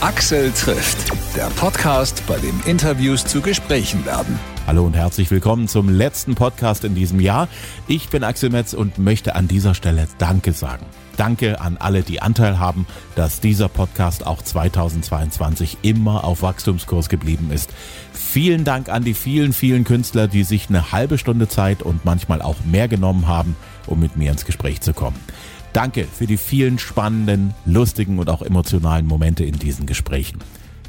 Axel trifft, der Podcast, bei dem Interviews zu Gesprächen werden. Hallo und herzlich willkommen zum letzten Podcast in diesem Jahr. Ich bin Axel Metz und möchte an dieser Stelle Danke sagen. Danke an alle, die Anteil haben, dass dieser Podcast auch 2022 immer auf Wachstumskurs geblieben ist. Vielen Dank an die vielen, vielen Künstler, die sich eine halbe Stunde Zeit und manchmal auch mehr genommen haben, um mit mir ins Gespräch zu kommen. Danke für die vielen spannenden, lustigen und auch emotionalen Momente in diesen Gesprächen.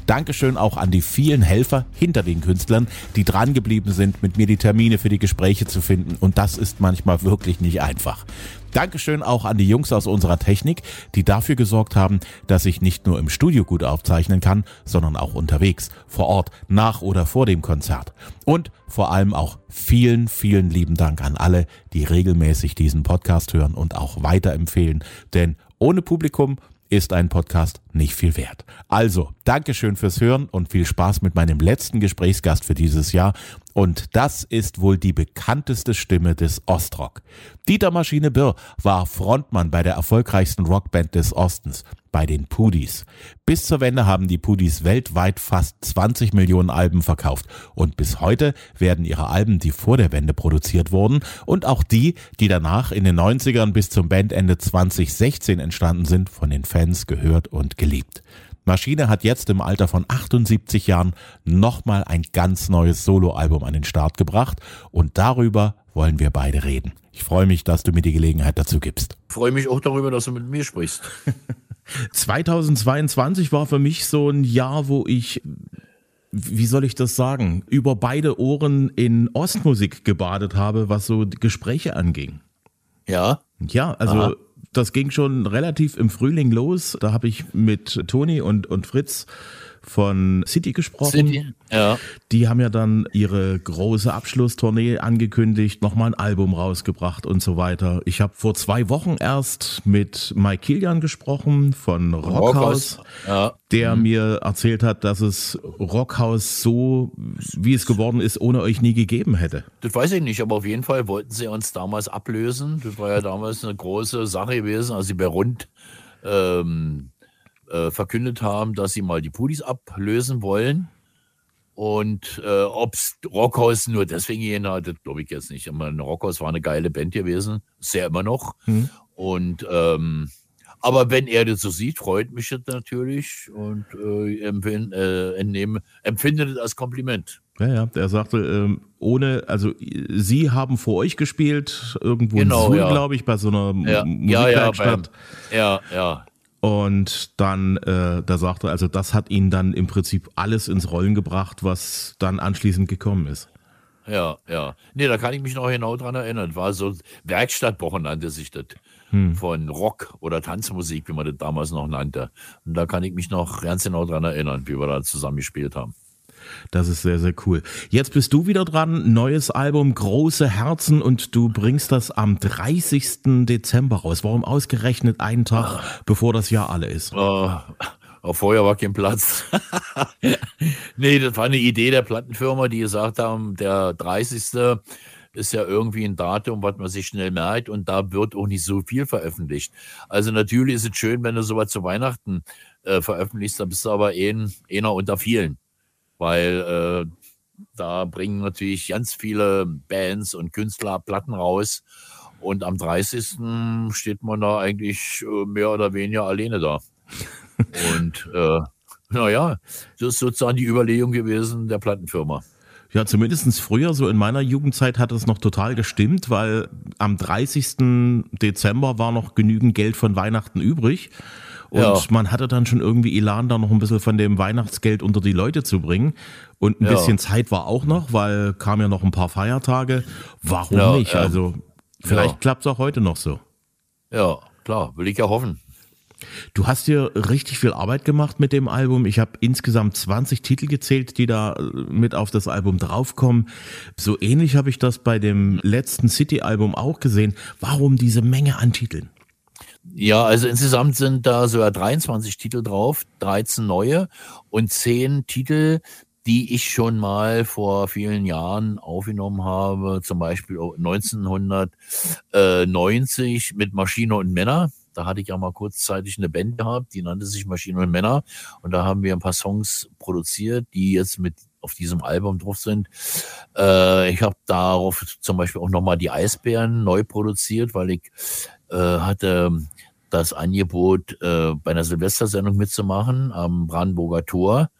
Dankeschön auch an die vielen Helfer hinter den Künstlern, die dran geblieben sind, mit mir die Termine für die Gespräche zu finden. Und das ist manchmal wirklich nicht einfach. Dankeschön auch an die Jungs aus unserer Technik, die dafür gesorgt haben, dass ich nicht nur im Studio gut aufzeichnen kann, sondern auch unterwegs, vor Ort, nach oder vor dem Konzert. Und vor allem auch vielen, vielen lieben Dank an alle, die regelmäßig diesen Podcast hören und auch weiterempfehlen. Denn ohne Publikum ist ein Podcast nicht viel wert. Also, Dankeschön fürs Hören und viel Spaß mit meinem letzten Gesprächsgast für dieses Jahr. Und das ist wohl die bekannteste Stimme des Ostrock. Dieter Maschine Birr war Frontmann bei der erfolgreichsten Rockband des Ostens, bei den Pudis. Bis zur Wende haben die Pudis weltweit fast 20 Millionen Alben verkauft und bis heute werden ihre Alben, die vor der Wende produziert wurden und auch die, die danach in den 90ern bis zum Bandende 2016 entstanden sind, von den Fans gehört und geliebt. Maschine hat jetzt im Alter von 78 Jahren nochmal ein ganz neues Soloalbum an den Start gebracht und darüber wollen wir beide reden. Ich freue mich, dass du mir die Gelegenheit dazu gibst. Ich freue mich auch darüber, dass du mit mir sprichst. 2022 war für mich so ein Jahr, wo ich wie soll ich das sagen, über beide Ohren in Ostmusik gebadet habe, was so Gespräche anging. Ja. Ja, also Aha das ging schon relativ im Frühling los. Da habe ich mit Toni und, und Fritz von City gesprochen. City, ja. Die haben ja dann ihre große Abschlusstournee angekündigt, nochmal ein Album rausgebracht und so weiter. Ich habe vor zwei Wochen erst mit Mike Kilian gesprochen von Rockhaus, Rockhaus. Ja. der mhm. mir erzählt hat, dass es Rockhaus so, wie es geworden ist, ohne euch nie gegeben hätte. Das weiß ich nicht, aber auf jeden Fall wollten sie uns damals ablösen. Das war ja damals eine große Sache gewesen. Also bei Rund ähm, äh, verkündet haben, dass sie mal die Pudis ablösen wollen. Und äh, ob es Rockhaus nur deswegen gehen hat, das glaube ich jetzt nicht. Ich meine, Rockhaus war eine geile Band gewesen, sehr immer noch. Mhm. Und ähm, aber wenn er das so sieht, freut mich das natürlich und äh, empfind, äh, entnehme, empfindet es als Kompliment. Ja, ja, er sagte, ähm, ohne, also Sie haben vor euch gespielt, irgendwo genau, in Suhl, ja. glaube ich, bei so einer ja, Musikwerkstatt. Ja, ja, ja, ja, und dann, äh, da sagte er, also das hat ihn dann im Prinzip alles ins Rollen gebracht, was dann anschließend gekommen ist. Ja, ja. Nee, da kann ich mich noch genau dran erinnern. War so Werkstattwochen nannte sich das. Hm. Von Rock oder Tanzmusik, wie man das damals noch nannte. Und da kann ich mich noch ganz genau dran erinnern, wie wir da zusammen gespielt haben. Das ist sehr, sehr cool. Jetzt bist du wieder dran. Neues Album, Große Herzen und du bringst das am 30. Dezember raus. Warum ausgerechnet einen Tag, Ach. bevor das Jahr alle ist? Oh. Auf vorher war kein Platz. nee, das war eine Idee der Plattenfirma, die gesagt haben, der 30. ist ja irgendwie ein Datum, was man sich schnell merkt und da wird auch nicht so viel veröffentlicht. Also natürlich ist es schön, wenn du sowas zu Weihnachten äh, veröffentlichst, da bist du aber ein, einer unter vielen weil äh, da bringen natürlich ganz viele Bands und Künstler Platten raus. Und am 30. steht man da eigentlich äh, mehr oder weniger alleine da. und äh, naja, das ist sozusagen die Überlegung gewesen der Plattenfirma. Ja, zumindest früher, so in meiner Jugendzeit hat es noch total gestimmt, weil am 30. Dezember war noch genügend Geld von Weihnachten übrig. Und ja. man hatte dann schon irgendwie Elan, da noch ein bisschen von dem Weihnachtsgeld unter die Leute zu bringen. Und ein ja. bisschen Zeit war auch noch, weil kam ja noch ein paar Feiertage. Warum ja, nicht? Also vielleicht klappt es auch heute noch so. Ja, klar, will ich ja hoffen. Du hast hier richtig viel Arbeit gemacht mit dem Album. Ich habe insgesamt 20 Titel gezählt, die da äh, mit auf das Album draufkommen. So ähnlich habe ich das bei dem letzten City-Album auch gesehen. Warum diese Menge an Titeln? Ja, also insgesamt sind da sogar 23 Titel drauf, 13 neue und 10 Titel, die ich schon mal vor vielen Jahren aufgenommen habe, zum Beispiel 1990 mit Maschine und Männer. Da hatte ich ja mal kurzzeitig eine Band gehabt, die nannte sich Maschinen und Männer. Und da haben wir ein paar Songs produziert, die jetzt mit auf diesem Album drauf sind. Äh, ich habe darauf zum Beispiel auch nochmal die Eisbären neu produziert, weil ich äh, hatte das Angebot, äh, bei einer Silvestersendung mitzumachen am Brandenburger Tor.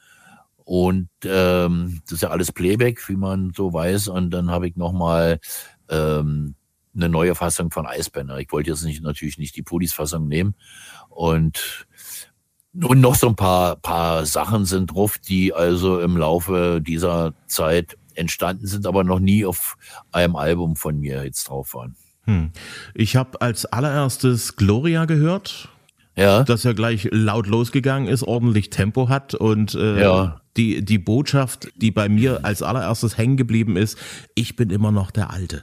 Und ähm, das ist ja alles Playback, wie man so weiß. Und dann habe ich nochmal ähm, eine neue Fassung von Eisbänder. Ich wollte jetzt nicht, natürlich nicht die Pulis-Fassung nehmen. Und und noch so ein paar, paar Sachen sind drauf, die also im Laufe dieser Zeit entstanden sind, aber noch nie auf einem Album von mir jetzt drauf waren. Hm. Ich habe als allererstes Gloria gehört. Ja. Dass er gleich laut losgegangen ist, ordentlich Tempo hat und äh, Ja. die, die Botschaft, die bei mir als allererstes hängen geblieben ist, ich bin immer noch der Alte.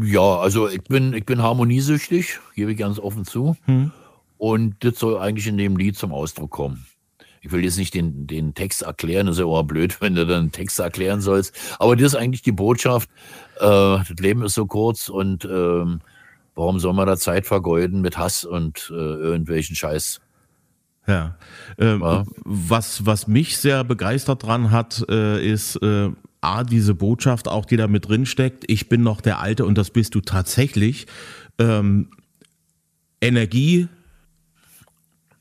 Ja, also ich bin, ich bin harmoniesüchtig, gebe ich ganz offen zu. Hm. Und das soll eigentlich in dem Lied zum Ausdruck kommen. Ich will jetzt nicht den, den Text erklären, das ist ja auch blöd, wenn du dann einen Text erklären sollst. Aber das ist eigentlich die Botschaft. Äh, das Leben ist so kurz und ähm, warum soll man da Zeit vergeuden mit Hass und äh, irgendwelchen Scheiß? Ja. Ähm, Ja. Was, was mich sehr begeistert dran hat, äh, ist äh, A, diese Botschaft auch, die da mit drin steckt. Ich bin noch der Alte und das bist du tatsächlich. Ähm, Energie,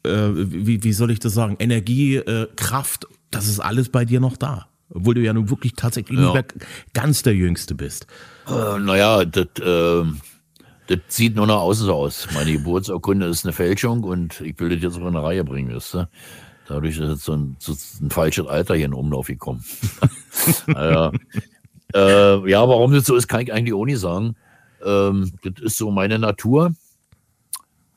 äh, wie, wie soll ich das sagen? Energie, äh, Kraft, das ist alles bei dir noch da. Obwohl du ja nun wirklich tatsächlich Ja. nicht mehr ganz der Jüngste bist. Äh, naja, das, äh, das sieht nur nach außen so aus. Meine Geburtsurkunde ist eine Fälschung und ich will das jetzt auf eine Reihe bringen, weißt du? Dadurch ist jetzt so ein, so ein falsches Alter hier in Umlauf gekommen. naja. äh, ja, warum das so ist, kann ich eigentlich auch nicht sagen. Ähm, das ist so meine Natur,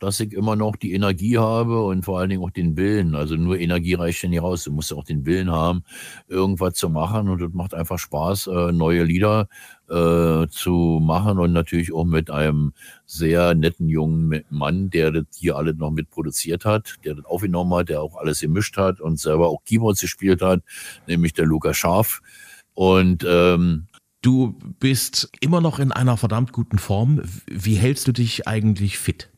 dass ich immer noch die Energie habe und vor allen Dingen auch den Willen. Also nur Energie reicht ja nicht raus. Du musst auch den Willen haben, irgendwas zu machen und das macht einfach Spaß, äh, neue Lieder äh, zu machen und natürlich auch mit einem sehr netten jungen Mann, der das hier alles noch mitproduziert hat, der das aufgenommen hat, der auch alles gemischt hat und selber auch Keyboards gespielt hat, nämlich der Luca Scharf. Und ähm, Du bist immer noch in einer verdammt guten Form. Wie hältst du dich eigentlich fit?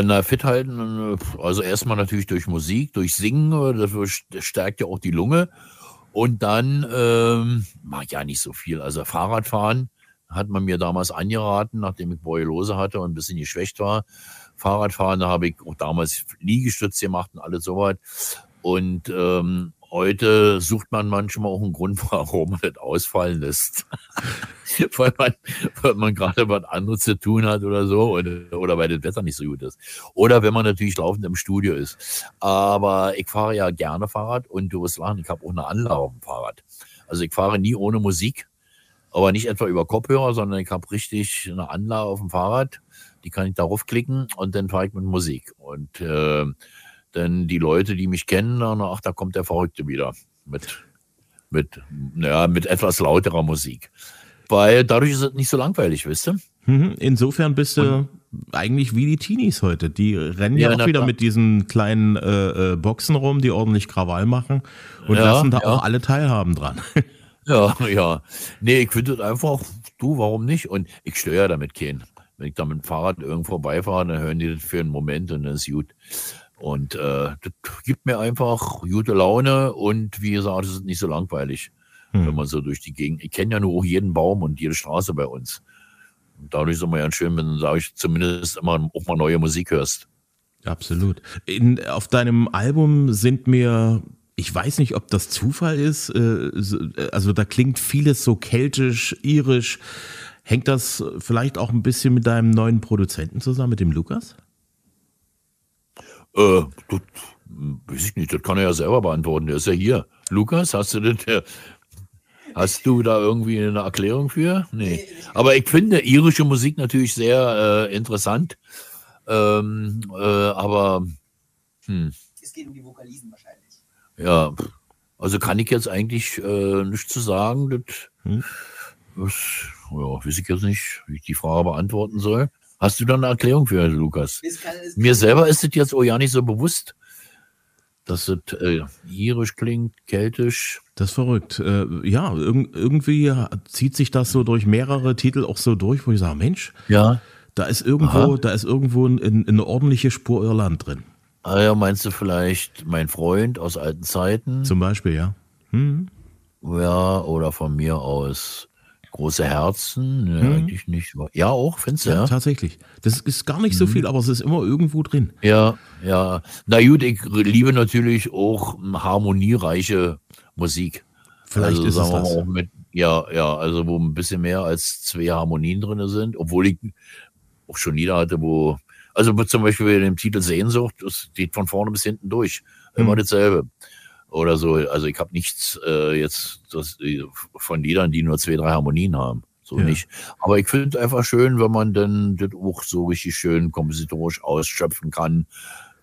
Äh, na, fit halten, äh, also erstmal natürlich durch Musik, durch Singen, äh, st- stärkt ja auch die Lunge. Und dann, ähm, mag ja nicht so viel. Also Fahrradfahren hat man mir damals angeraten, nachdem ich Borreliose hatte und ein bisschen geschwächt war. Fahrradfahren, da habe ich auch damals Liegestütze gemacht und alles soweit. Und ähm, heute sucht man manchmal auch einen Grund, warum man das ausfallen lässt. weil man, weil man gerade was anderes zu tun hat oder so oder, oder weil das Wetter nicht so gut ist. Oder wenn man natürlich laufend im Studio ist. Aber ich fahre ja gerne Fahrrad und du wirst lachen, ich habe auch eine Anlage auf dem Fahrrad. Also ich fahre nie ohne Musik, aber nicht etwa über Kopfhörer, sondern ich habe richtig eine Anlage auf dem Fahrrad, die kann ich darauf klicken und dann fahre ich mit Musik. Und äh, dann die Leute, die mich kennen, dann, ach, da kommt der Verrückte wieder mit, mit, ja, mit etwas lauterer Musik. Weil dadurch ist es nicht so langweilig, wisst ihr? Mhm, Insofern bist du eigentlich wie die Teenies heute. Die rennen ja, Ja, auch wieder mit diesen kleinen äh, äh, Boxen rum, die ordentlich Krawall machen und Ja, lassen da ja. auch alle teilhaben dran. Ja, ja. Nee, ich finde das einfach, du, warum nicht? Und ich störe damit keinen. Wenn ich da mit dem Fahrrad irgendwo vorbeifahre, dann hören die das für einen Moment und dann ist gut. Und äh, das gibt mir einfach gute Laune und wie gesagt, es ist nicht so langweilig, Hm. wenn man so durch die Gegend. Ich kenne ja nur auch jeden Baum und jede Straße bei uns. Und dadurch ist immer ganz schön, wenn du, zumindest immer auch mal neue Musik hörst. Absolut. In, auf deinem Album sind mir, ich weiß nicht, ob das Zufall ist, äh, so- also da klingt vieles so keltisch, irisch. Hängt das vielleicht auch ein bisschen mit deinem neuen Produzenten zusammen, mit dem Lukas? Äh, das, weiß ich nicht, das kann er ja selber beantworten. Der ist ja hier. Lukas, hast du das, der, hast du da irgendwie eine Erklärung für? Nee. Aber ich finde irische Musik natürlich sehr äh, interessant. Ähm, äh, aber hm, Es geht um die Vokalisen wahrscheinlich. ja, also kann ich jetzt eigentlich äh, nichts zu sagen. Das, Hm. das ja, weiß ich jetzt nicht, wie ich die Frage beantworten soll. Hast du da eine Erklärung für, Lukas? Es kann, es Mir selber ist es jetzt auch ja nicht so bewusst, dass es äh, irisch klingt, keltisch. Das ist verrückt. Äh, ja, irg irgendwie zieht sich das so durch mehrere Titel auch so durch, wo ich sage, Mensch, Ja. Da ist irgendwo, da ist irgendwo ein, eine ordentliche Spur Irland drin. Ah ja, meinst du vielleicht mein Freund aus alten Zeiten? Zum Beispiel, ja. Hm. Ja, oder von mir aus große Herzen? Nee, Mhm. eigentlich nicht. Ja, auch, findest du, Ja, ja? tatsächlich. Das ist gar nicht so viel, aber es ist immer irgendwo drin. Ja, ja. Na gut, ich liebe natürlich auch harmoniereiche Musik. Vielleicht also, ist es das. auch mit, ja, ja, also wo ein bisschen mehr als zwei Harmonien drin sind, obwohl ich auch schon Lieder hatte, wo, also zum Beispiel bei dem Titel Sehnsucht, das geht von vorne bis hinten durch. Immer Hm. dasselbe. Oder so. Also ich habe nichts äh, jetzt das, äh, von Liedern, die nur zwei, drei Harmonien haben. So Ja. nicht. Aber ich finde es einfach schön, wenn man dann das auch so richtig schön kompositorisch ausschöpfen kann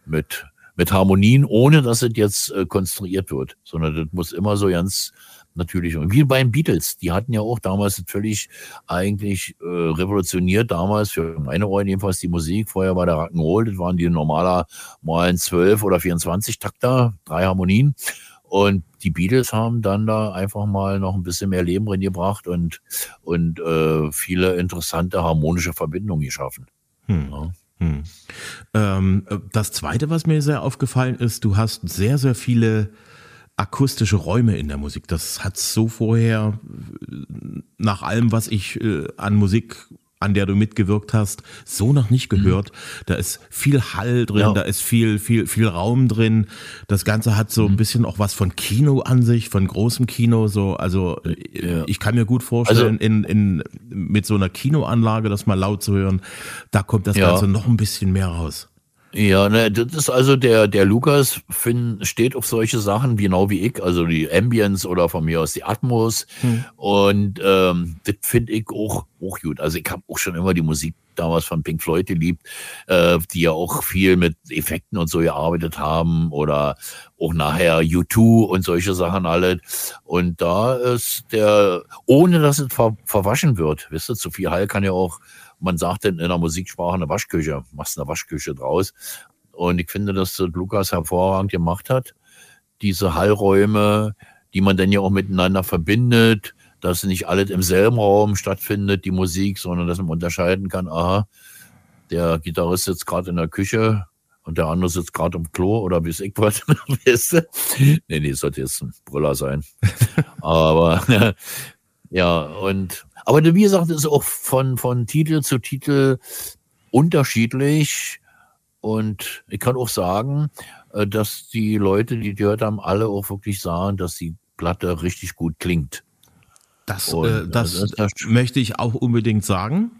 mit, mit Harmonien, ohne dass es jetzt äh, konstruiert wird, sondern das muss immer so ganz natürlich. Und wie bei den Beatles, die hatten ja auch damals völlig eigentlich äh, revolutioniert, damals für meine Ohren jedenfalls die Musik. Vorher war der Rock'n'Roll, das waren die normaler mal 12 oder 24 Takter, drei Harmonien. Und die Beatles haben dann da einfach mal noch ein bisschen mehr Leben drin gebracht und, und äh, viele interessante harmonische Verbindungen geschaffen. Hm. Ja. Hm. Ähm, äh, das zweite, was mir sehr aufgefallen ist, du hast sehr, sehr viele akustische Räume in der Musik. Das hat so vorher, nach allem, was ich äh, an Musik, an der du mitgewirkt hast, so noch nicht gehört. Da ist viel Hall drin, Ja. da ist viel, viel, viel Raum drin. Das Ganze hat so ein bisschen auch was von Kino an sich, von großem Kino. So, also äh, Ja. ich kann mir gut vorstellen, in, in, mit so einer Kinoanlage das mal laut zu hören, da kommt das Ja. Ganze noch ein bisschen mehr raus. Ja, ne, das ist also der, der Lukas find, steht auf solche Sachen, genau wie ich, also die Ambience oder von mir aus die Atmos. Und ähm, das finde ich auch, auch gut. Also ich habe auch schon immer die Musik damals von Pink Floyd geliebt, äh, die ja auch viel mit Effekten und so gearbeitet haben oder auch nachher U2 und solche Sachen alle. Und da ist der, ohne dass es ver, verwaschen wird, wisst ihr, zu viel Hall kann ja auch, man sagt dann in der Musiksprache eine Waschküche, machst eine Waschküche draus. Und ich finde, dass das Lukas hervorragend gemacht hat. Diese Hallräume, die man dann ja auch miteinander verbindet, dass nicht alles im selben Raum stattfindet, die Musik, sondern dass man unterscheiden kann, aha, der Gitarrist sitzt gerade in der Küche und der andere sitzt gerade im Klo oder wie es ich was, weißt du? Nee, nee, sollte jetzt ein Brüller sein. Aber ja, und aber wie gesagt, ist auch von, von Titel zu Titel unterschiedlich. Und ich kann auch sagen, äh, dass die Leute, die gehört haben, alle auch wirklich sagen, dass die Platte richtig gut klingt. Das, Und, äh, das das möchte ich auch unbedingt sagen.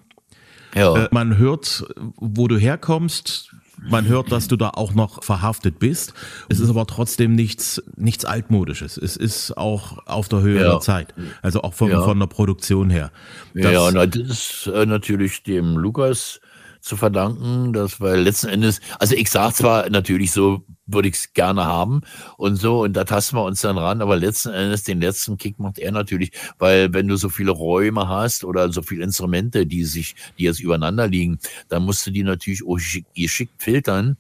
Ja, Äh, man hört, wo du herkommst. Man hört, dass du da auch noch verhaftet bist. Es ist aber trotzdem nichts, nichts altmodisches. Es ist auch auf der Höhe Ja. der Zeit. Also auch von, Ja. von der Produktion her. ja, Das- na, das ist äh, natürlich dem Lukas zu verdanken, dass, weil letzten Endes, also ich sag zwar natürlich so, würde ich es gerne haben und so, und da tasten wir uns dann ran, aber letzten Endes den letzten Kick macht er natürlich, weil wenn du so viele Räume hast oder so viele Instrumente, die sich, die jetzt übereinander liegen, dann musst du die natürlich auch geschick- geschickt filtern,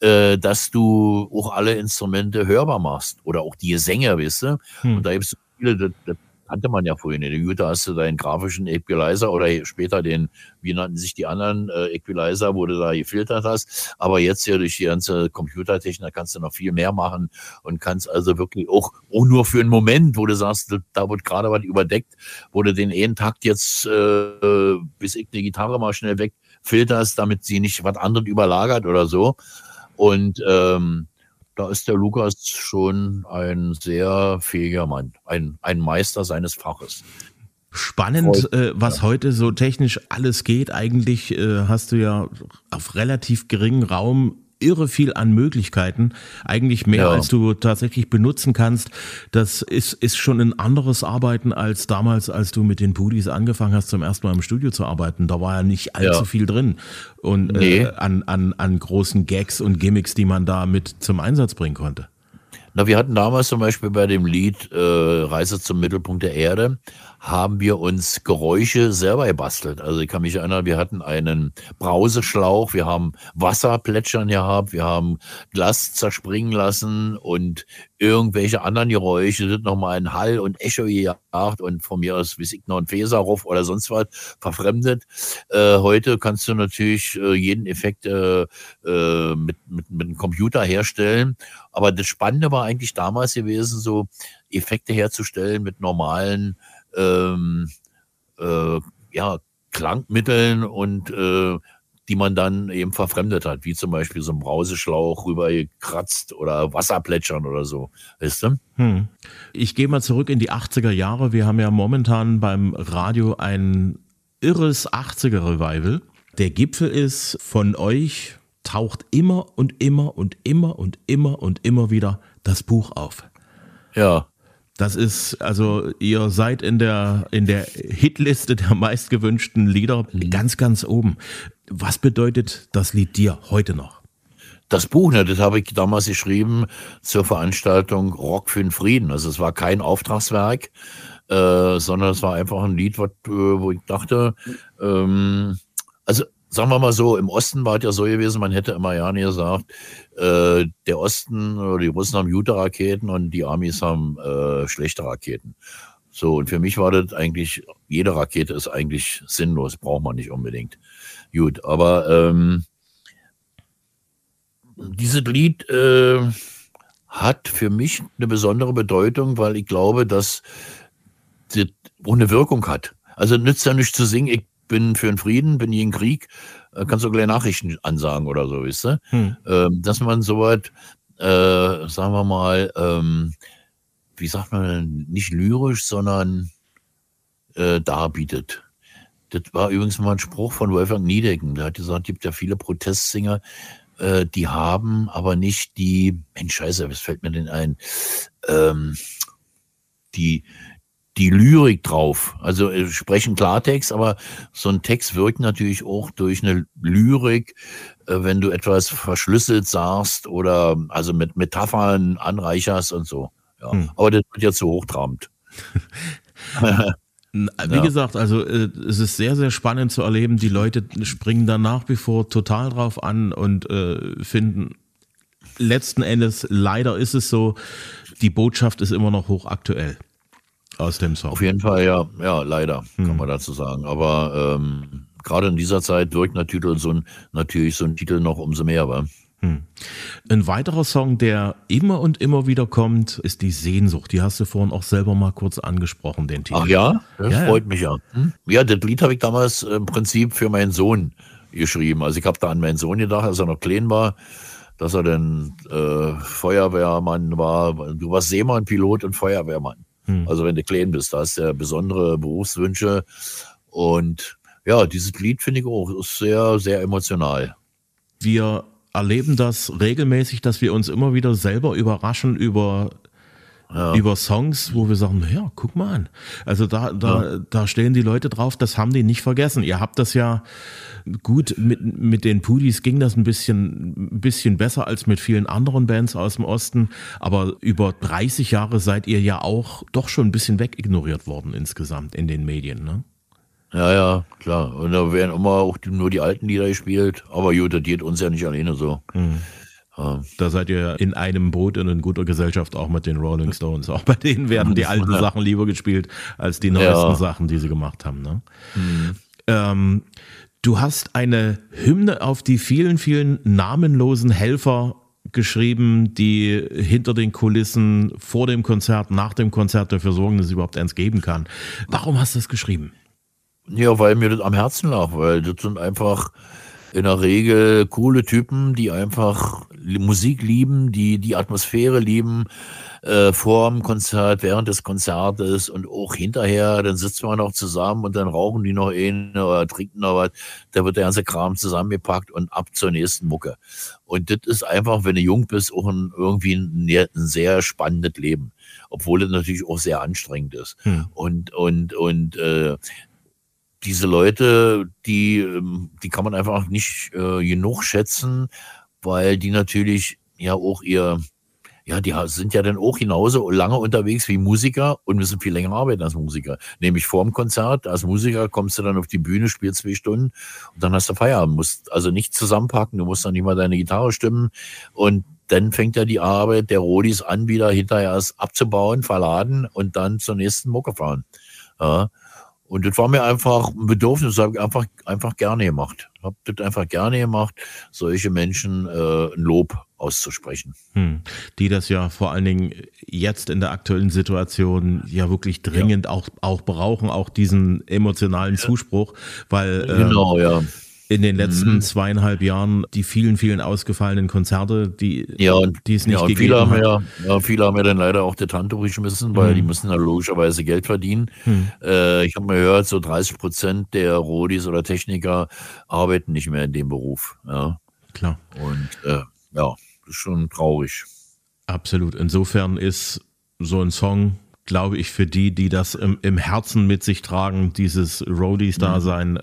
äh, dass du auch alle Instrumente hörbar machst oder auch die Gesänge, weißt du? Hm. Und da gibt es viele, das, das kannte man ja vorhin. In der Jute hast du deinen grafischen Equalizer oder später den, wie nannten sich die anderen äh, Equalizer, wo du da gefiltert hast. Aber jetzt hier durch die ganze Computertechnik kannst du noch viel mehr machen und kannst also wirklich auch, auch nur für einen Moment, wo du sagst, da- da wird gerade was überdeckt, wo du den einen Takt jetzt, äh, bis ich die Gitarre mal schnell wegfilterst, damit sie nicht was anderes überlagert oder so. Und ähm, da ist der Lukas schon ein sehr fähiger Mann, ein, ein Meister seines Faches. Spannend, äh, was heute so technisch alles geht. Eigentlich äh, hast du ja auf relativ geringen Raum irre viel an Möglichkeiten, eigentlich mehr Ja. als du tatsächlich benutzen kannst. Das ist, ist schon ein anderes Arbeiten als damals, als du mit den Pudis angefangen hast, zum ersten Mal im Studio zu arbeiten. Da war ja nicht allzu Ja. viel drin und Nee. äh, an, an, an großen Gags und Gimmicks, die man da mit zum Einsatz bringen konnte. Na, wir hatten damals zum Beispiel bei dem Lied äh, Reise zum Mittelpunkt der Erde, haben wir uns Geräusche selber gebastelt. Also ich kann mich erinnern, wir hatten einen Brauseschlauch, wir haben Wasser plätschern gehabt, wir haben Glas zerspringen lassen und irgendwelche anderen Geräusche, das nochmal ein Hall und Echo gejagt und von mir aus, wie noch ein Feserhof oder sonst was verfremdet. Äh, heute kannst du natürlich äh, jeden Effekt äh, äh, mit, mit, mit einem Computer herstellen. Aber das Spannende war eigentlich damals gewesen, so Effekte herzustellen mit normalen ähm, äh, ja, Klangmitteln und äh, die man dann eben verfremdet hat, wie zum Beispiel so ein Brauseschlauch rübergekratzt oder Wasserplätschern oder so. Weißt du? Hm. Ich gehe mal zurück in die 80er Jahre. Wir haben ja momentan beim Radio ein irres 80er-Revival. Der Gipfel ist von euch, taucht immer und immer und immer und immer und immer wieder das Buch auf. Ja. Das ist, also ihr seid in der, in der Hitliste der meistgewünschten Lieder mhm. ganz, ganz oben. Was bedeutet das Lied dir heute noch? Das Buch, ne, das habe ich damals geschrieben zur Veranstaltung Rock für den Frieden. Also es war kein Auftragswerk, äh, sondern es war einfach ein Lied, wat, äh, wo ich dachte, ähm, also sagen wir mal so, im Osten war es ja so gewesen, man hätte immer ja gesagt, äh, der Osten oder die Russen haben gute Raketen und die Amis haben äh, schlechte Raketen. So, und für mich war das eigentlich, jede Rakete ist eigentlich sinnlos, braucht man nicht unbedingt. Gut, aber ähm, dieses Lied äh, hat für mich eine besondere Bedeutung, weil ich glaube, dass das ohne Wirkung hat. Also nützt ja nicht zu singen, ich bin für den Frieden, bin gegen Krieg, äh, kannst du gleich Nachrichten ansagen oder so, wisst ihr? Hm. Ähm, dass man so weit, äh, sagen wir mal, ähm, wie sagt man, nicht lyrisch, sondern äh, darbietet. Das war übrigens mal ein Spruch von Wolfgang Niedecken. Der hat gesagt, es gibt ja viele Protestsänger, äh, die haben aber nicht die, Mensch, scheiße, was fällt mir denn ein, ähm, die, die Lyrik drauf. Also äh, sprechen Klartext, aber so ein Text wirkt natürlich auch durch eine Lyrik, äh, wenn du etwas verschlüsselt sagst oder also mit Metaphern anreicherst und so. Ja. Hm. Aber das wird ja zu hochtrabend. Wie ja. gesagt, also äh, es ist sehr, sehr spannend zu erleben. Die Leute springen da nach wie vor total drauf an und äh, finden letzten Endes, leider ist es so, die Botschaft ist immer noch hochaktuell aus dem Song. Auf jeden Fall, ja, ja, leider, hm. kann man dazu sagen. Aber ähm, gerade in dieser Zeit wirkt natürlich so ein, natürlich so ein Titel noch umso mehr, wa? Hm. Ein weiterer Song, der immer und immer wieder kommt, ist die Sehnsucht. Die hast du vorhin auch selber mal kurz angesprochen, den Titel. Ach ja, das ja, freut ja. mich ja. Hm? Ja, das Lied habe ich damals im Prinzip für meinen Sohn geschrieben. Also ich habe da an meinen Sohn gedacht, als er noch klein war, dass er dann äh, Feuerwehrmann war. Du warst Seemann, Pilot und Feuerwehrmann. Hm. Also wenn du klein bist, da hast du ja besondere Berufswünsche. Und ja, dieses Lied finde ich auch ist sehr, sehr emotional. Wir erleben das regelmäßig, dass wir uns immer wieder selber überraschen über ja. über Songs, wo wir sagen, ja, guck mal an. Also da, da, ja. da stehen die Leute drauf, das haben die nicht vergessen. Ihr habt das ja gut, mit, mit den Pudis ging das ein bisschen, ein bisschen besser als mit vielen anderen Bands aus dem Osten. Aber über 30 Jahre seid ihr ja auch doch schon ein bisschen wegignoriert worden insgesamt in den Medien, ne? Ja, ja, klar. Und da werden immer auch die, nur die alten Lieder gespielt. Aber gut, das geht uns ja nicht alleine so. Mhm. Ja. Da seid ihr in einem Boot und in guter Gesellschaft auch mit den Rolling Stones. Auch bei denen werden die alten. Sachen lieber gespielt als die neuesten ja. Sachen, die sie gemacht haben. Ne? Mhm. Ähm, du hast eine Hymne auf die vielen, vielen namenlosen Helfer geschrieben, die hinter den Kulissen, vor dem Konzert, nach dem Konzert dafür sorgen, dass es überhaupt eins geben kann. Warum hast du das geschrieben? Ja, weil mir das am Herzen lag, weil das sind einfach in der Regel coole Typen, die einfach Musik lieben, die die Atmosphäre lieben, äh, vor dem Konzert, während des Konzertes und auch hinterher, dann sitzen wir noch zusammen und dann rauchen die noch eine oder trinken noch was, da wird der ganze Kram zusammengepackt und ab zur nächsten Mucke. Und das ist einfach, wenn du jung bist, auch ein, irgendwie ein, ein sehr spannendes Leben obwohl es natürlich auch sehr anstrengend ist. Hm. Und, und, und äh, diese Leute, die, ähm, die kann man einfach nicht äh, genug schätzen, weil die natürlich ja auch ihr, ja, die sind ja dann auch genauso lange unterwegs wie Musiker und müssen viel länger arbeiten als Musiker. Nämlich vor dem Konzert, als Musiker kommst du dann auf die Bühne, spielst zwei Stunden und dann hast du Feierabend. Musst also nicht zusammenpacken, du musst dann nicht mal deine Gitarre stimmen und dann fängt ja die Arbeit der Rodis an, wieder hinterher erst abzubauen, verladen und dann zur nächsten Mucke fahren. Ja. Und das war mir einfach ein Bedürfnis, das habe ich einfach, einfach gerne gemacht. Ich habe das einfach gerne gemacht, solche Menschen äh, ein Lob auszusprechen. Hm. Die das ja vor allen Dingen jetzt in der aktuellen Situation ja wirklich dringend ja. Auch, auch brauchen, auch diesen emotionalen Zuspruch, weil äh, genau, ja in den letzten mhm. zweieinhalb Jahren die vielen, vielen ausgefallenen Konzerte, die, ja, die es nicht ja, gegeben viele haben hat. Ja, ja, viele haben ja dann leider auch die Tante geschmissen, weil mhm. die müssen ja logischerweise Geld verdienen. Mhm. Äh, ich habe mal gehört, so 30 Prozent der Rodis oder Techniker arbeiten nicht mehr in dem Beruf. Ja. Klar. Und äh, ja, das ist schon traurig. Absolut. Insofern ist so ein Song glaube ich, für die, die das im, im Herzen mit sich tragen, dieses Roadies-Dasein, mhm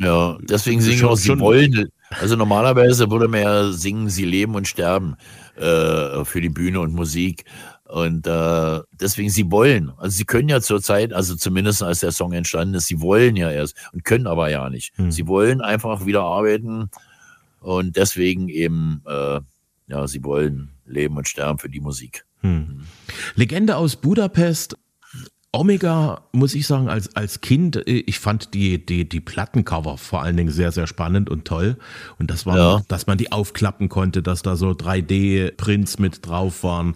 ja, deswegen singen auch, sie wollen. Also normalerweise würde man ja singen, sie leben und sterben äh, für die Bühne und Musik. Und äh, deswegen, sie wollen. Also sie können ja zurzeit, also zumindest als der Song entstanden ist, sie wollen ja erst und können aber ja nicht. Hm. Sie wollen einfach wieder arbeiten und deswegen eben, äh, ja, sie wollen leben und sterben für die Musik. Hm. Legende aus Budapest Omega, muss ich sagen, als, als Kind, äh, ich fand die, die, die Plattencover vor allen Dingen sehr, sehr spannend und toll. Und das war, ja. dass man die aufklappen konnte, dass da so 3D-Prints mit drauf waren.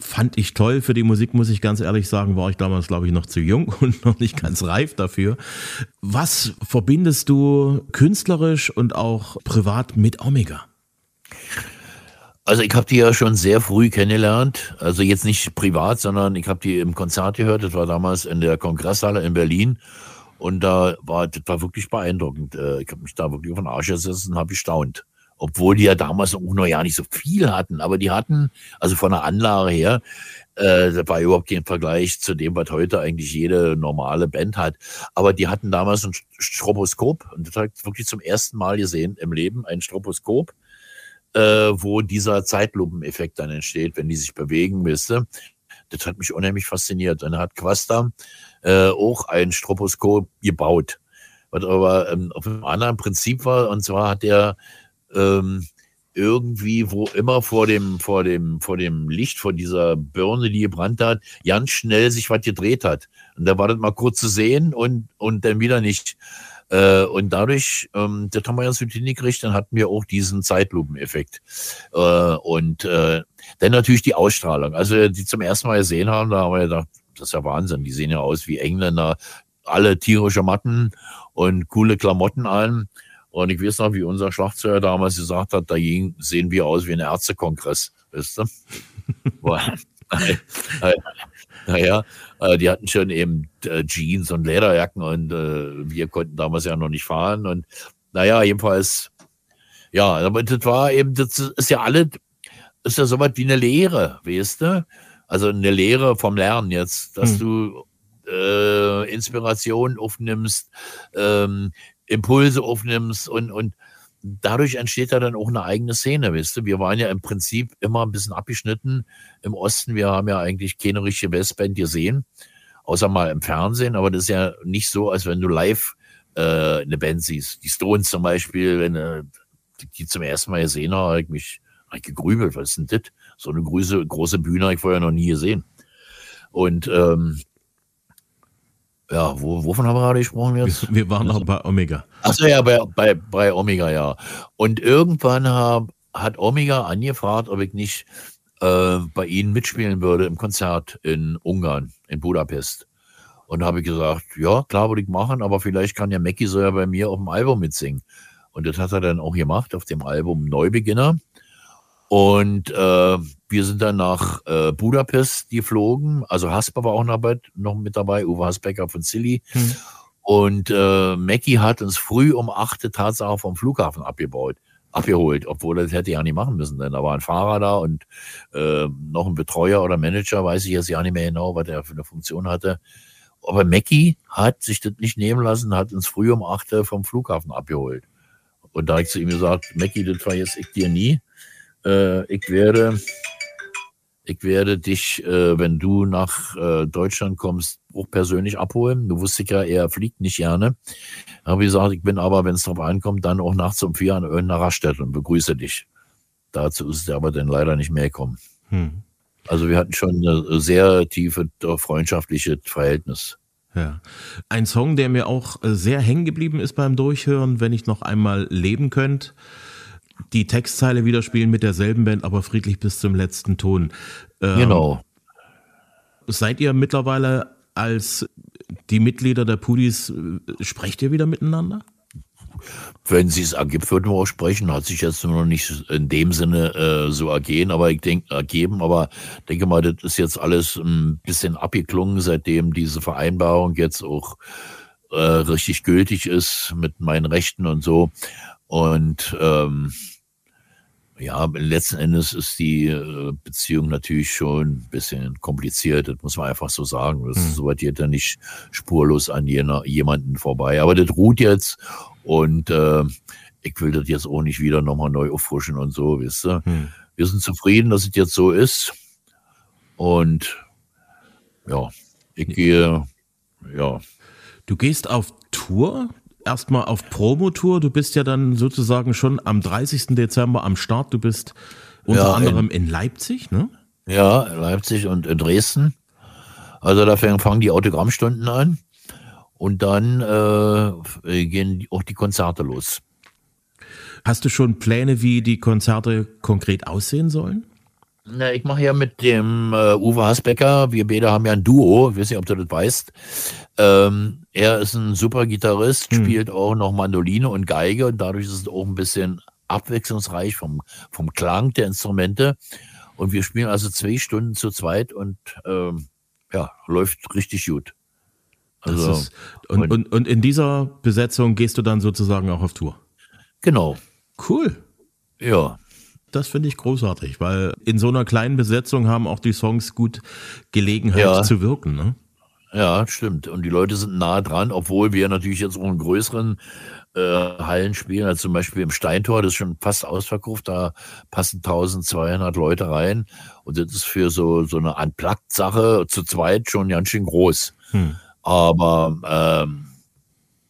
Fand ich toll. Für die Musik, muss ich ganz ehrlich sagen, war ich damals, glaube ich, noch zu jung und noch nicht ganz reif dafür. Was verbindest du künstlerisch und auch privat mit Omega? Also ich habe die ja schon sehr früh kennengelernt. Also jetzt nicht privat, sondern ich habe die im Konzert gehört. Das war damals in der Kongresshalle in Berlin. Und da war, das war wirklich beeindruckend. Äh, ich habe mich da wirklich auf den Arsch gesessen und habe gestaunt. Obwohl die ja damals auch noch ja nicht so viel hatten. Aber die hatten, also von der Anlage her, äh, das war überhaupt kein Vergleich zu dem, was heute eigentlich jede normale Band hat. Aber die hatten damals ein Stroboskop. Und das habe ich wirklich zum ersten Mal gesehen im Leben, ein Stroboskop äh, wo dieser Zeitlupeneffekt dann entsteht, wenn die sich bewegen müsste. Das hat mich unheimlich fasziniert. Dann hat Quasta äh, auch ein Stroboskop gebaut, was aber ähm, auf einem anderen Prinzip war. Und zwar hat er ähm, irgendwie, wo immer vor dem, vor dem, vor dem Licht, vor dieser Birne, die gebrannt hat, ganz schnell sich was gedreht hat. Und da war das mal kurz zu sehen und, und dann wieder nicht. Äh, und dadurch, ähm, das haben wir ja so hingekriegt, dann hatten wir auch diesen Zeitlupeneffekt. Äh, und äh, dann natürlich die Ausstrahlung. Also die zum ersten Mal gesehen haben, da haben wir gedacht, das ist ja Wahnsinn. Die sehen ja aus wie Engländer, alle tierische Matten und coole Klamotten an. Und ich weiß noch, wie unser Schlagzeuger damals gesagt hat, da sehen wir aus wie ein Ärztekongress, weißt du? Naja, äh, die hatten schon eben äh, Jeans und Lederjacken und äh, wir konnten damals ja noch nicht fahren. Und naja, jedenfalls, ja, aber das war eben, das ist ja alle, ist ja sowas wie eine Lehre, weißt du? Also eine Lehre vom Lernen jetzt, dass hm. du äh, Inspiration aufnimmst, ähm, Impulse aufnimmst und, und dadurch entsteht ja dann auch eine eigene Szene, weißt du? Wir waren ja im Prinzip immer ein bisschen abgeschnitten im Osten. Wir haben ja eigentlich keine richtige Westband gesehen, außer mal im Fernsehen. Aber das ist ja nicht so, als wenn du live äh, eine Band siehst. Die Stones zum Beispiel, wenn äh, die zum ersten Mal gesehen habe, habe ich mich hab ich gegrübelt. Was ist denn das? So eine große, große Bühne habe ich vorher noch nie gesehen. Und ähm, ja, wo, wovon haben wir gerade gesprochen jetzt? Wir, waren noch bei Omega. Achso, ja, bei, bei, bei Omega, ja. Und irgendwann hab, hat Omega angefragt, ob ich nicht äh, bei ihnen mitspielen würde im Konzert in Ungarn, in Budapest. Und da habe ich gesagt, ja, klar würde ich machen, aber vielleicht kann ja Mackie so ja bei mir auf dem Album mitsingen. Und das hat er dann auch gemacht auf dem Album Neubeginner. Und äh, wir sind dann nach äh, Budapest geflogen. Also Hasper war auch noch mit dabei, Uwe Hasbecker von Silly. Hm. Und äh, Mackie hat uns früh um 8 Tatsache vom Flughafen abgebaut, abgeholt, obwohl das hätte ja nicht machen müssen, denn da war ein Fahrer da und äh, noch ein Betreuer oder Manager, weiß ich jetzt ja nicht mehr genau, was er für eine Funktion hatte. Aber Mackie hat sich das nicht nehmen lassen, hat uns früh um 8 vom Flughafen abgeholt. Und da habe ich zu ihm gesagt, Mackie, das war jetzt ich dir nie. Äh, ich werde, ich werde dich, äh, wenn du nach äh, Deutschland kommst, auch persönlich abholen. Du wusstest ja, er fliegt nicht gerne. Habe ich gesagt, ich bin aber, wenn es drauf ankommt, dann auch nachts um vier an irgendeiner Raststätte und begrüße dich. dazu ist es aber dann leider nicht mehr gekommen. Hm. Also wir hatten schon ein sehr tiefe äh, freundschaftliche Verhältnis. Ja. Ein Song, der mir auch äh, sehr hängen geblieben ist beim Durchhören, wenn ich noch einmal leben könnt. Die Textzeile wieder spielen mit derselben Band, aber friedlich bis zum letzten Ton. Ähm, genau. Seid ihr mittlerweile als die Mitglieder der Pudis, äh, sprecht ihr wieder miteinander? Wenn sie es ergibt, würden wir auch sprechen. Hat sich jetzt noch nicht in dem Sinne äh, so ergehen, aber ich denke, ergeben. Aber denke mal, das ist jetzt alles ein bisschen abgeklungen, seitdem diese Vereinbarung jetzt auch äh, richtig gültig ist mit meinen Rechten und so. Und ähm, ja, letzten Endes ist die äh, Beziehung natürlich schon ein bisschen kompliziert, das muss man einfach so sagen. Das, mhm. So geht ja nicht spurlos an jener, jemanden vorbei. Aber das ruht jetzt und äh, ich will das jetzt auch nicht wieder nochmal neu auffrischen und so, wisst ihr. Mhm. Wir sind zufrieden, dass es jetzt so ist. Und ja, ich gehe, ja. Du gehst auf Tour erstmal auf Promotour. Du bist ja dann sozusagen schon am 30. Dezember am Start. Du bist unter ja, anderem in, in, Leipzig, ne? Ja, Leipzig und in Dresden. Also da fangen die Autogrammstunden an und dann äh, gehen auch die Konzerte los. Hast du schon Pläne, wie die Konzerte konkret aussehen sollen? Na, ich mache ja mit dem äh, Uwe Hasbecker, wir beide haben ja ein Duo, ich weiß nicht, ob du das weißt. Ähm, er ist ein super Gitarrist, hm. spielt auch noch Mandoline und Geige und dadurch ist es auch ein bisschen abwechslungsreich vom, vom Klang der Instrumente. Und wir spielen also zwei Stunden zu zweit und ähm, ja, läuft richtig gut. Also, ist, und, und, und in dieser Besetzung gehst du dann sozusagen auch auf Tour? Genau. Cool. Ja, das finde ich großartig, weil in so einer kleinen Besetzung haben auch die Songs gut Gelegenheit ja. zu wirken. Ne? Ja, stimmt. Und die Leute sind nah dran, obwohl wir natürlich jetzt auch in größeren äh, Hallen spielen, also zum Beispiel im Steintor, das ist schon fast ausverkauft, da passen 1200 Leute rein. Und das ist für so, so eine Unplugged-Sache zu zweit schon ganz schön groß. Hm. Aber ähm,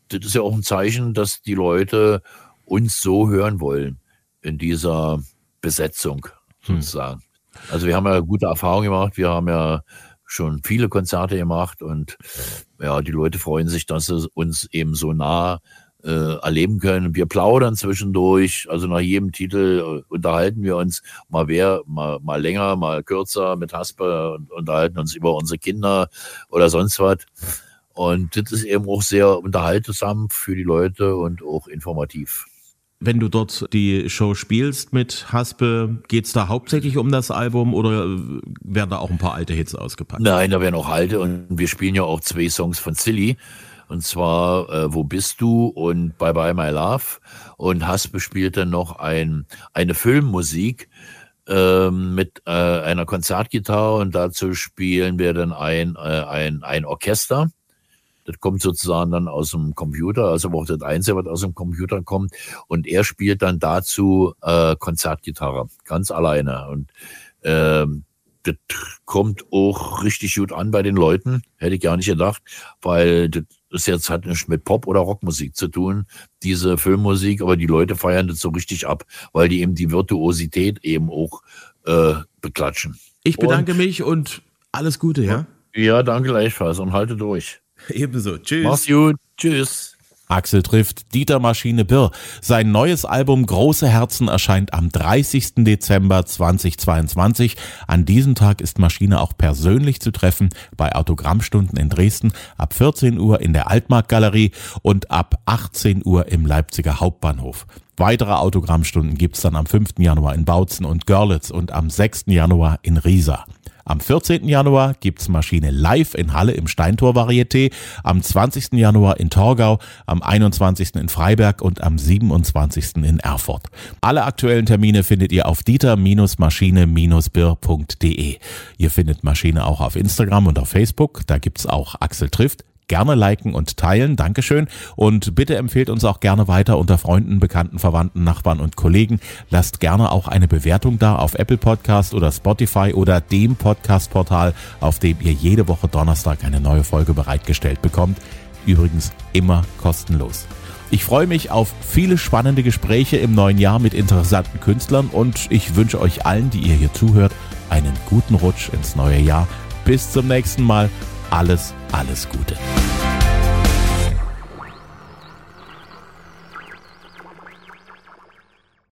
das ist ja auch ein Zeichen, dass die Leute uns so hören wollen in dieser Besetzung hm. sozusagen. Hm. Also wir haben ja gute Erfahrungen gemacht. Wir haben ja schon viele Konzerte gemacht und ja, die Leute freuen sich, dass sie uns eben so nah äh, erleben können. Wir plaudern zwischendurch, also nach jedem Titel äh, unterhalten wir uns mal wer, mal, mal länger, mal kürzer mit Haspe und unterhalten uns über unsere Kinder oder sonst was. Und das ist eben auch sehr unterhaltsam für die Leute und auch informativ. Wenn du dort die Show spielst mit Haspe, geht es da hauptsächlich um das Album oder werden da auch ein paar alte Hits ausgepackt? Nein, da werden auch alte und wir spielen ja auch zwei Songs von Silly. Und zwar äh, Wo bist du und Bye Bye My Love. Und Haspe spielt dann noch ein, eine Filmmusik ähm, mit äh, einer Konzertgitarre und dazu spielen wir dann ein, äh, ein, ein Orchester. Das kommt sozusagen dann aus dem Computer, also auch das Einzige, was aus dem Computer kommt. Und er spielt dann dazu äh, Konzertgitarre, ganz alleine. Und ähm, das kommt auch richtig gut an bei den Leuten, hätte ich gar nicht gedacht, weil das ist jetzt hat nichts mit Pop- oder Rockmusik zu tun, diese Filmmusik, aber die Leute feiern das so richtig ab, weil die eben die Virtuosität eben auch äh, beklatschen. Ich bedanke und, mich und alles Gute, ja? Ja, danke gleichfalls und halte durch. Ebenso. Tschüss. Mach's gut. Tschüss. Axel trifft Dieter Maschine Birr. Sein neues Album Große Herzen erscheint am 30. Dezember 2022. An diesem Tag ist Maschine auch persönlich zu treffen bei Autogrammstunden in Dresden ab 14 Uhr in der Altmarktgalerie und ab 18 Uhr im Leipziger Hauptbahnhof. Weitere Autogrammstunden gibt's dann am 5. Januar in Bautzen und Görlitz und am 6. Januar in Riesa. Am 14. Januar gibt's Maschine live in Halle im Steintor Varieté, am 20. Januar in Torgau, am 21. in Freiberg und am 27. in Erfurt. Alle aktuellen Termine findet ihr auf dieter-maschine-birr.de. Ihr findet Maschine auch auf Instagram und auf Facebook, da gibt's auch Axel trifft gerne liken und teilen. Dankeschön. Und bitte empfehlt uns auch gerne weiter unter Freunden, Bekannten, Verwandten, Nachbarn und Kollegen. Lasst gerne auch eine Bewertung da auf Apple Podcast oder Spotify oder dem Podcast-Portal, auf dem ihr jede Woche Donnerstag eine neue Folge bereitgestellt bekommt. Übrigens immer kostenlos. Ich freue mich auf viele spannende Gespräche im neuen Jahr mit interessanten Künstlern und ich wünsche euch allen, die ihr hier zuhört, einen guten Rutsch ins neue Jahr. Bis zum nächsten Mal. Alles, alles Gute.